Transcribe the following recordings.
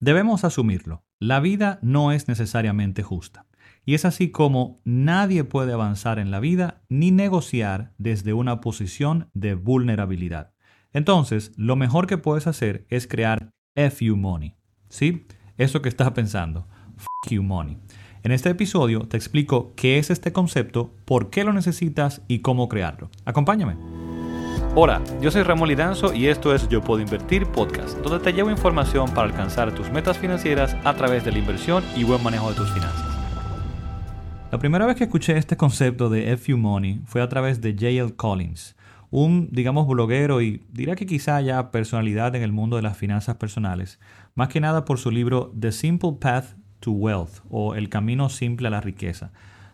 Debemos asumirlo, la vida no es necesariamente justa. Y es así como nadie puede avanzar en la vida ni negociar desde una posición de vulnerabilidad. Entonces, lo mejor que puedes hacer es crear FU Money. ¿Sí? Eso que estás pensando. F you money. En este episodio te explico qué es este concepto, por qué lo necesitas y cómo crearlo. Acompáñame. Hola, yo soy Ramón Lidanzo y esto es Yo Puedo Invertir Podcast, donde te llevo información para alcanzar tus metas financieras a través de la inversión y buen manejo de tus finanzas. La primera vez que escuché este concepto de FU Money fue a través de J.L. Collins, un, digamos, bloguero y diría que quizá ya personalidad en el mundo de las finanzas personales, más que nada por su libro The Simple Path to Wealth o El Camino Simple a la Riqueza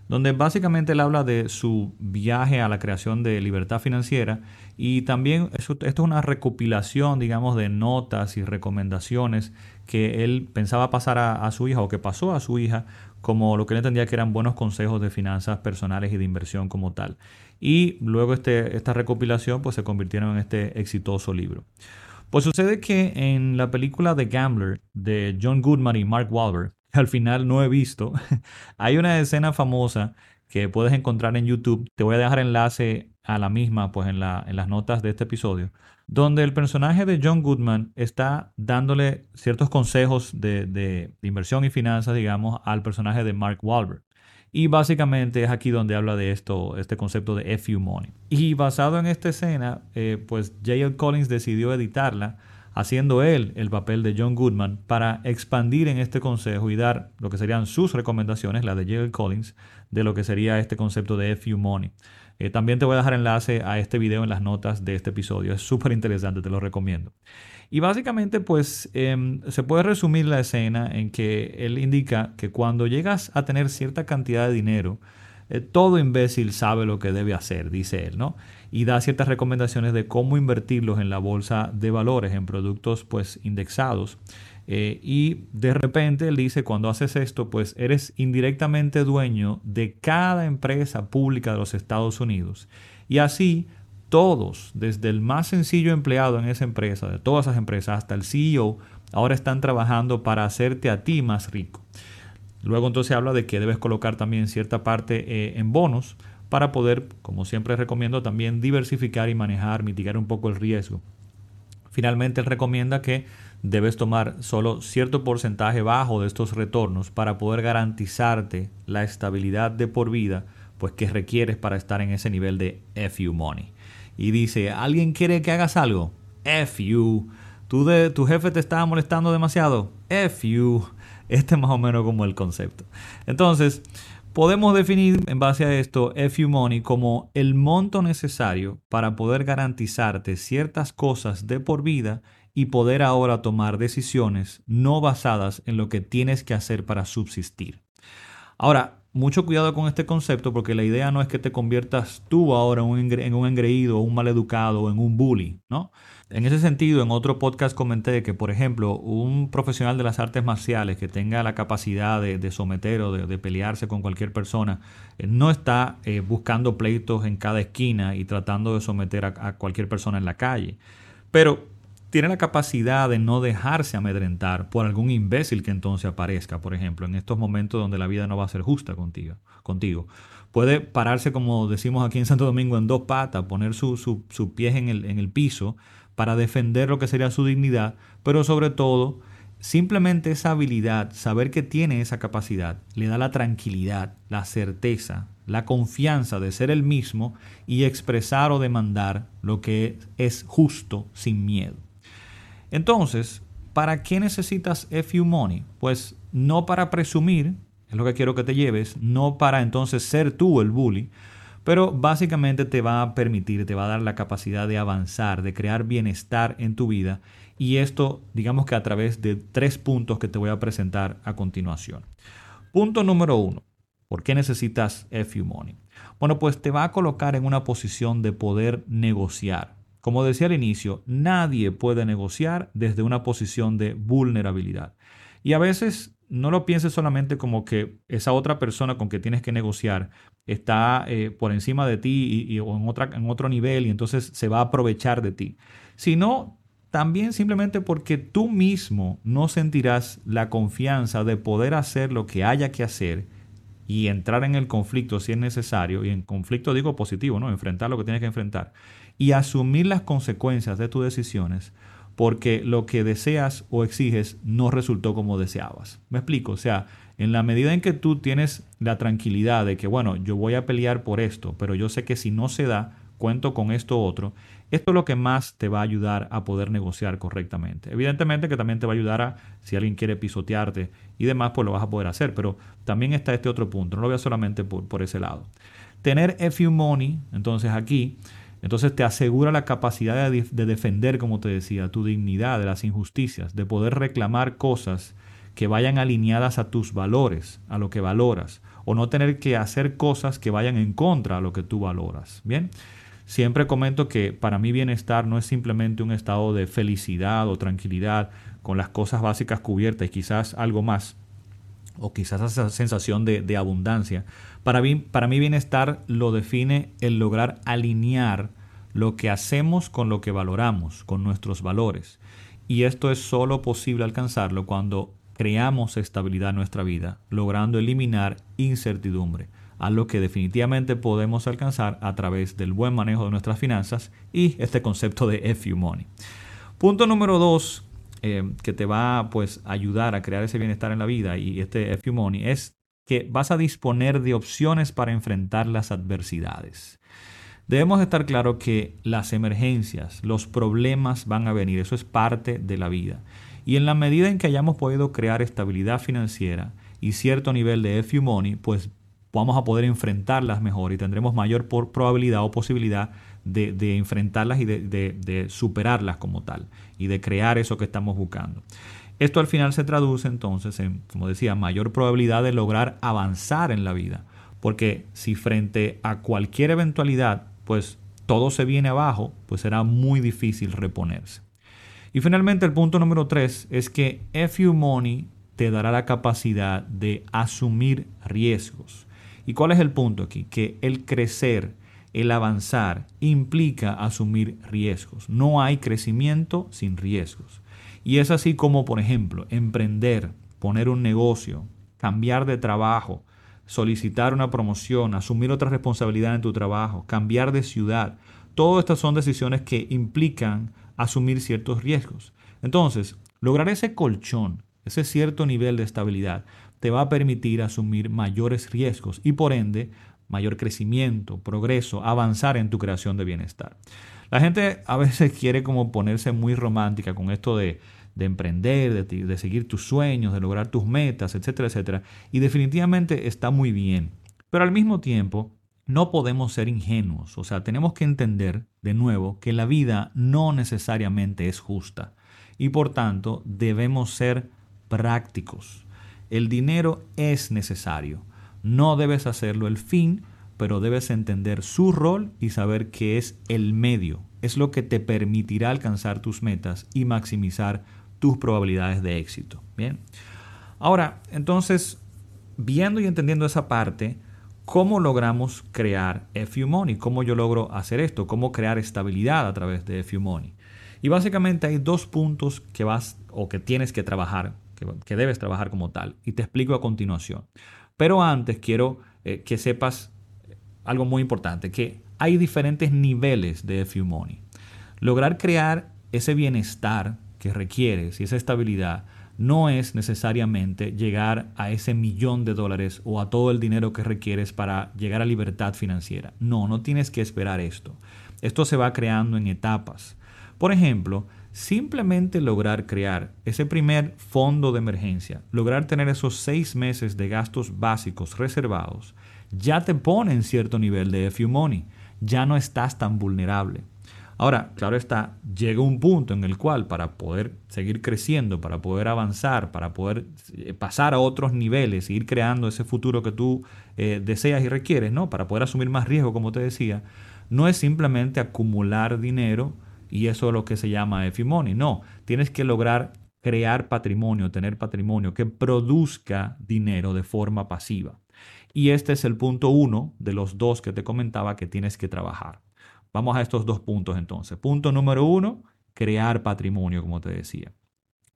donde básicamente él habla de su viaje a la creación de libertad financiera y también esto, es una recopilación, digamos, de notas y recomendaciones que él pensaba pasar a, su hija o que pasó a su hija como lo que él entendía que eran buenos consejos de finanzas personales y de inversión como tal. Y luego este, esta recopilación pues se convirtieron en este exitoso libro. Pues sucede que en la película The Gambler de John Goodman y Mark Wahlberg, al final no he visto, hay una escena famosa que puedes encontrar en YouTube. Te voy a dejar enlace a la misma pues en, la, en las notas de este episodio, donde el personaje de John Goodman está dándole ciertos consejos de, de, inversión y finanzas, digamos, al personaje de Mark Wahlberg. Y básicamente es aquí donde habla de esto, este concepto de FU Money. Y basado en esta escena, eh, pues J.L. Collins decidió editarla haciendo él el papel de John Goodman para expandir en este consejo y dar lo que serían sus recomendaciones, la de J.L. Collins, de lo que sería este concepto de FU Money. Eh, también te voy a dejar enlace a este video en las notas de este episodio. Es súper interesante, te lo recomiendo. Y básicamente, pues, em, se puede resumir la escena en que él indica que cuando llegas a tener cierta cantidad de dinero, eh, todo imbécil sabe lo que debe hacer, dice él, ¿no? Y da ciertas recomendaciones de cómo invertirlos en la bolsa de valores, en productos pues indexados. Eh, y de repente él dice, cuando haces esto, pues eres indirectamente dueño de cada empresa pública de los Estados Unidos. Y así todos, desde el más sencillo empleado en esa empresa, de todas esas empresas, hasta el CEO, ahora están trabajando para hacerte a ti más rico. Luego entonces habla de que debes colocar también cierta parte eh, en bonos para poder, como siempre recomiendo, también diversificar y manejar, mitigar un poco el riesgo. Finalmente, él recomienda que debes tomar solo cierto porcentaje bajo de estos retornos para poder garantizarte la estabilidad de por vida pues que requieres para estar en ese nivel de FU money. Y dice, ¿alguien quiere que hagas algo? FU. ¿Tu, de, ¿Tu jefe te está molestando demasiado? FU. Este es más o menos como el concepto. Entonces, podemos definir en base a esto FU Money como el monto necesario para poder garantizarte ciertas cosas de por vida y poder ahora tomar decisiones no basadas en lo que tienes que hacer para subsistir. Ahora, mucho cuidado con este concepto porque la idea no es que te conviertas tú ahora en un, en un engreído, un maleducado o en un bully, ¿no? En ese sentido, en otro podcast comenté que, por ejemplo, un profesional de las artes marciales que tenga la capacidad de, someter o de, pelearse con cualquier persona, eh, no está eh, buscando pleitos en cada esquina y tratando de someter a, cualquier persona en la calle. Pero tiene la capacidad de no dejarse amedrentar por algún imbécil que entonces aparezca, por ejemplo, en estos momentos donde la vida no va a ser justa contigo. contigo. Puede pararse, como decimos aquí en Santo Domingo, en dos patas, poner sus su, pies en el, en el piso para defender lo que sería su dignidad, pero sobre todo simplemente esa habilidad, saber que tiene esa capacidad, le da la tranquilidad, la certeza, la confianza de ser el mismo y expresar o demandar lo que es justo sin miedo. Entonces, ¿para qué necesitas FU Money? Pues no para presumir, es lo que quiero que te lleves, no para entonces ser tú el bully, pero básicamente te va a permitir, te va a dar la capacidad de avanzar, de crear bienestar en tu vida. Y esto, digamos que a través de tres puntos que te voy a presentar a continuación. Punto número uno. ¿Por qué necesitas FU Money? Bueno, pues te va a colocar en una posición de poder negociar. Como decía al inicio, nadie puede negociar desde una posición de vulnerabilidad. Y a veces no lo pienses solamente como que esa otra persona con que tienes que negociar está eh, por encima de ti y, o en, otra, en otro nivel y entonces se va a aprovechar de ti, sino también simplemente porque tú mismo no sentirás la confianza de poder hacer lo que haya que hacer y entrar en el conflicto si es necesario, y en conflicto digo positivo, ¿no? Enfrentar lo que tienes que enfrentar y asumir las consecuencias de tus decisiones porque lo que deseas o exiges no resultó como deseabas. ¿Me explico? O sea, en la medida en que tú tienes la tranquilidad de que, bueno, yo voy a pelear por esto, pero yo sé que si no se da, cuento con esto otro, esto es lo que más te va a ayudar a poder negociar correctamente. Evidentemente que también te va a ayudar a, si alguien quiere pisotearte y demás, pues lo vas a poder hacer, pero también está este otro punto, no lo veo solamente por, por ese lado. Tener FU Money, entonces aquí, entonces te asegura la capacidad de, de, defender, como te decía, tu dignidad de las injusticias, de poder reclamar cosas que vayan alineadas a tus valores, a lo que valoras, o no tener que hacer cosas que vayan en contra a lo que tú valoras. Bien, Siempre comento que para mí bienestar no es simplemente un estado de felicidad o tranquilidad con las cosas básicas cubiertas y quizás algo más, o quizás esa sensación de, abundancia. Para mí, para mí bienestar lo define el lograr alinear lo que hacemos con lo que valoramos, con nuestros valores. Y esto es solo posible alcanzarlo cuando creamos estabilidad en nuestra vida, logrando eliminar incertidumbre a lo que definitivamente podemos alcanzar a través del buen manejo de nuestras finanzas y este concepto de FU Money. Punto número dos eh, que te va pues, a ayudar a crear ese bienestar en la vida y este FU Money es que vas a disponer de opciones para enfrentar las adversidades. Debemos estar claro que las emergencias, los problemas van a venir, eso es parte de la vida. Y en la medida en que hayamos podido crear estabilidad financiera y cierto nivel de FU Money, pues vamos a poder enfrentarlas mejor y tendremos mayor probabilidad o posibilidad de, enfrentarlas y de, superarlas como tal y de crear eso que estamos buscando. Esto al final se traduce entonces en, como decía, mayor probabilidad de lograr avanzar en la vida. Porque si frente a cualquier eventualidad, pues todo se viene abajo, pues será muy difícil reponerse. Y finalmente el punto número tres es que FU Money te dará la capacidad de asumir riesgos. ¿Y cuál es el punto aquí? Que el crecer, el avanzar, implica asumir riesgos. No hay crecimiento sin riesgos. Y es así como, por ejemplo, emprender, poner un negocio, cambiar de trabajo, solicitar una promoción, asumir otra responsabilidad en tu trabajo, cambiar de ciudad. Todas estas son decisiones que implican asumir ciertos riesgos. Entonces, lograr ese colchón, ese cierto nivel de estabilidad, te va a permitir asumir mayores riesgos y por ende mayor crecimiento, progreso, avanzar en tu creación de bienestar. La gente a veces quiere como ponerse muy romántica con esto de, emprender, de, de seguir tus sueños, de lograr tus metas, etcétera, etcétera. Y definitivamente está muy bien. Pero al mismo tiempo, no podemos ser ingenuos. O sea, tenemos que entender de nuevo que la vida no necesariamente es justa. Y por tanto, debemos ser prácticos. El dinero es necesario. No debes hacerlo el fin, pero debes entender su rol y saber que es el medio. Es lo que te permitirá alcanzar tus metas y maximizar tus probabilidades de éxito. Bien. Ahora, entonces, viendo y entendiendo esa parte, ¿cómo logramos crear FU Money? ¿Cómo yo logro hacer esto? ¿Cómo crear estabilidad a través de FU Money? Y básicamente hay dos puntos que vas o que tienes que trabajar que, debes trabajar como tal. Y te explico a continuación. Pero antes quiero eh, que sepas algo muy importante, que hay diferentes niveles de FU Money. Lograr crear ese bienestar que requieres y esa estabilidad no es necesariamente llegar a ese millón de dólares o a todo el dinero que requieres para llegar a libertad financiera. No, no tienes que esperar esto. Esto se va creando en etapas. Por ejemplo, simplemente lograr crear ese primer fondo de emergencia, lograr tener esos seis meses de gastos básicos reservados, ya te pone en cierto nivel de FU Money, ya no estás tan vulnerable. Ahora, claro está, llega un punto en el cual para poder seguir creciendo, para poder avanzar, para poder eh, pasar a otros niveles, ir creando ese futuro que tú eh, deseas y requieres, ¿no? Para poder asumir más riesgo, como te decía, no es simplemente acumular dinero, y eso es lo que se llama FIMONI. No, tienes que lograr crear patrimonio, tener patrimonio que produzca dinero de forma pasiva. Y este es el punto uno de los dos que te comentaba que tienes que trabajar. Vamos a estos dos puntos entonces. Punto número uno, crear patrimonio, como te decía.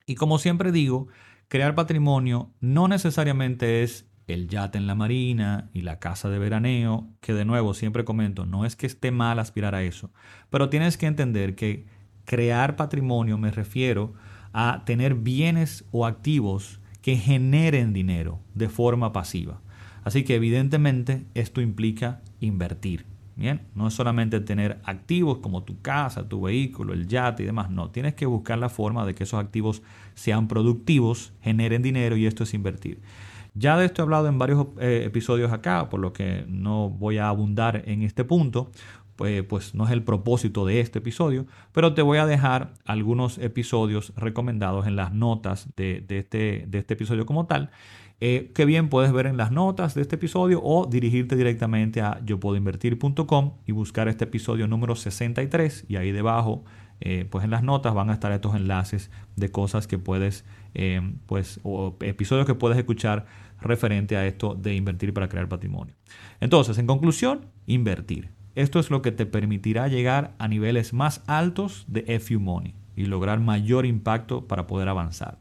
Y como siempre digo, crear patrimonio no necesariamente es el yate en la marina y la casa de veraneo, que de nuevo siempre comento, no es que esté mal aspirar a eso, pero tienes que entender que crear patrimonio me refiero a tener bienes o activos que generen dinero de forma pasiva. Así que evidentemente esto implica invertir. Bien, no es solamente tener activos como tu casa, tu vehículo, el yate y demás, no, tienes que buscar la forma de que esos activos sean productivos, generen dinero y esto es invertir. Ya de esto he hablado en varios eh, episodios acá, por lo que no voy a abundar en este punto, pues, pues, no es el propósito de este episodio, pero te voy a dejar algunos episodios recomendados en las notas de, este, de este episodio como tal eh, que bien puedes ver en las notas de este episodio o dirigirte directamente a yo puedo invertir.com y buscar este episodio número 63 y ahí debajo eh, pues en las notas van a estar estos enlaces de cosas que puedes eh, pues o episodios que puedes escuchar referente a esto de invertir para crear patrimonio. Entonces en conclusión invertir. Esto es lo que te permitirá llegar a niveles más altos de FU Money y lograr mayor impacto para poder avanzar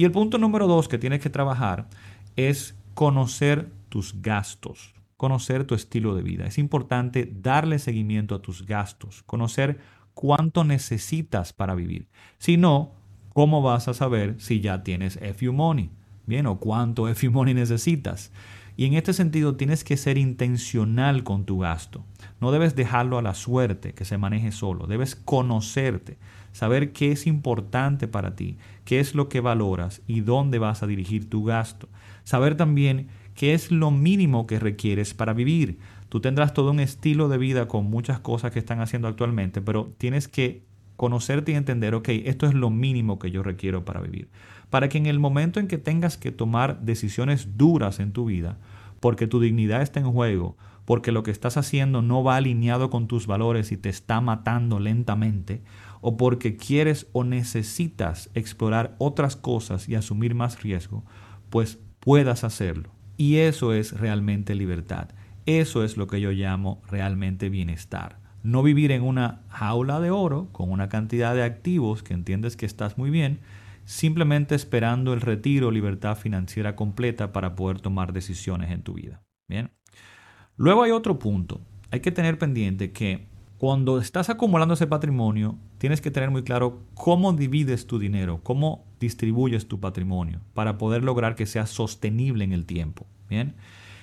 y el punto número dos que tienes que trabajar es conocer tus gastos, conocer tu estilo de vida. Es importante darle seguimiento a tus gastos, conocer cuánto necesitas para vivir. Si no, ¿cómo vas a saber si ya tienes FU Money? Bien, o cuánto FU Money necesitas. Y en este sentido tienes que ser intencional con tu gasto. No debes dejarlo a la suerte, que se maneje solo. Debes conocerte, saber qué es importante para ti, qué es lo que valoras y dónde vas a dirigir tu gasto. Saber también qué es lo mínimo que requieres para vivir. Tú tendrás todo un estilo de vida con muchas cosas que están haciendo actualmente, pero tienes que conocerte y entender, ok, esto es lo mínimo que yo requiero para vivir. Para que en el momento en que tengas que tomar decisiones duras en tu vida, porque tu dignidad está en juego, porque lo que estás haciendo no va alineado con tus valores y te está matando lentamente, o porque quieres o necesitas explorar otras cosas y asumir más riesgo, pues puedas hacerlo. Y eso es realmente libertad. Eso es lo que yo llamo realmente bienestar. No vivir en una jaula de oro con una cantidad de activos que entiendes que estás muy bien, simplemente esperando el retiro o libertad financiera completa para poder tomar decisiones en tu vida. Bien. Luego hay otro punto. Hay que tener pendiente que cuando estás acumulando ese patrimonio, tienes que tener muy claro cómo divides tu dinero, cómo distribuyes tu patrimonio para poder lograr que sea sostenible en el tiempo. Bien.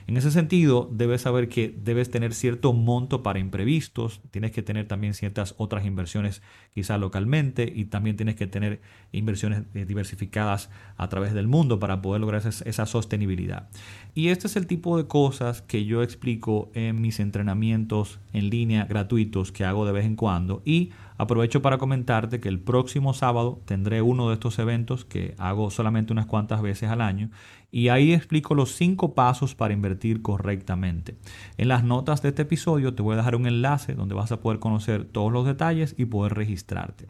En ese sentido, debes saber que debes tener cierto monto para imprevistos, tienes que tener también ciertas otras inversiones quizá localmente y también tienes que tener inversiones eh, diversificadas a través del mundo para poder lograr esa sostenibilidad. Y este es el tipo de cosas que yo explico en mis entrenamientos en línea gratuitos que hago de vez en cuando y Aprovecho para comentarte que el próximo sábado tendré uno de estos eventos que hago solamente unas cuantas veces al año y ahí explico los cinco pasos para invertir correctamente. En las notas de este episodio te voy a dejar un enlace donde vas a poder conocer todos los detalles y poder registrarte.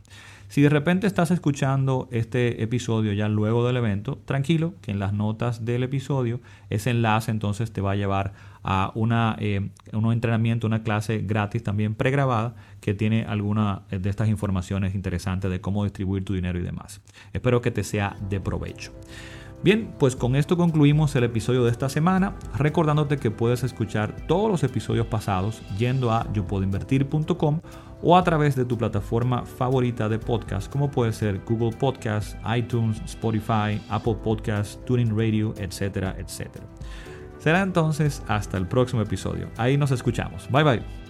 Si de repente estás escuchando este episodio ya luego del evento, tranquilo que en las notas del episodio ese enlace entonces te va a llevar a una, eh, un entrenamiento, una clase gratis también pregrabada que tiene alguna de estas informaciones interesantes de cómo distribuir tu dinero y demás. Espero que te sea de provecho. Bien, pues con esto concluimos el episodio de esta semana, recordándote que puedes escuchar todos los episodios pasados yendo a yopuedoinvertir.com o a través de tu plataforma favorita de podcast, como puede ser Google Podcast, iTunes, Spotify, Apple Podcast, Tuning Radio, etcétera, etcétera. Será entonces hasta el próximo episodio. Ahí nos escuchamos. Bye bye.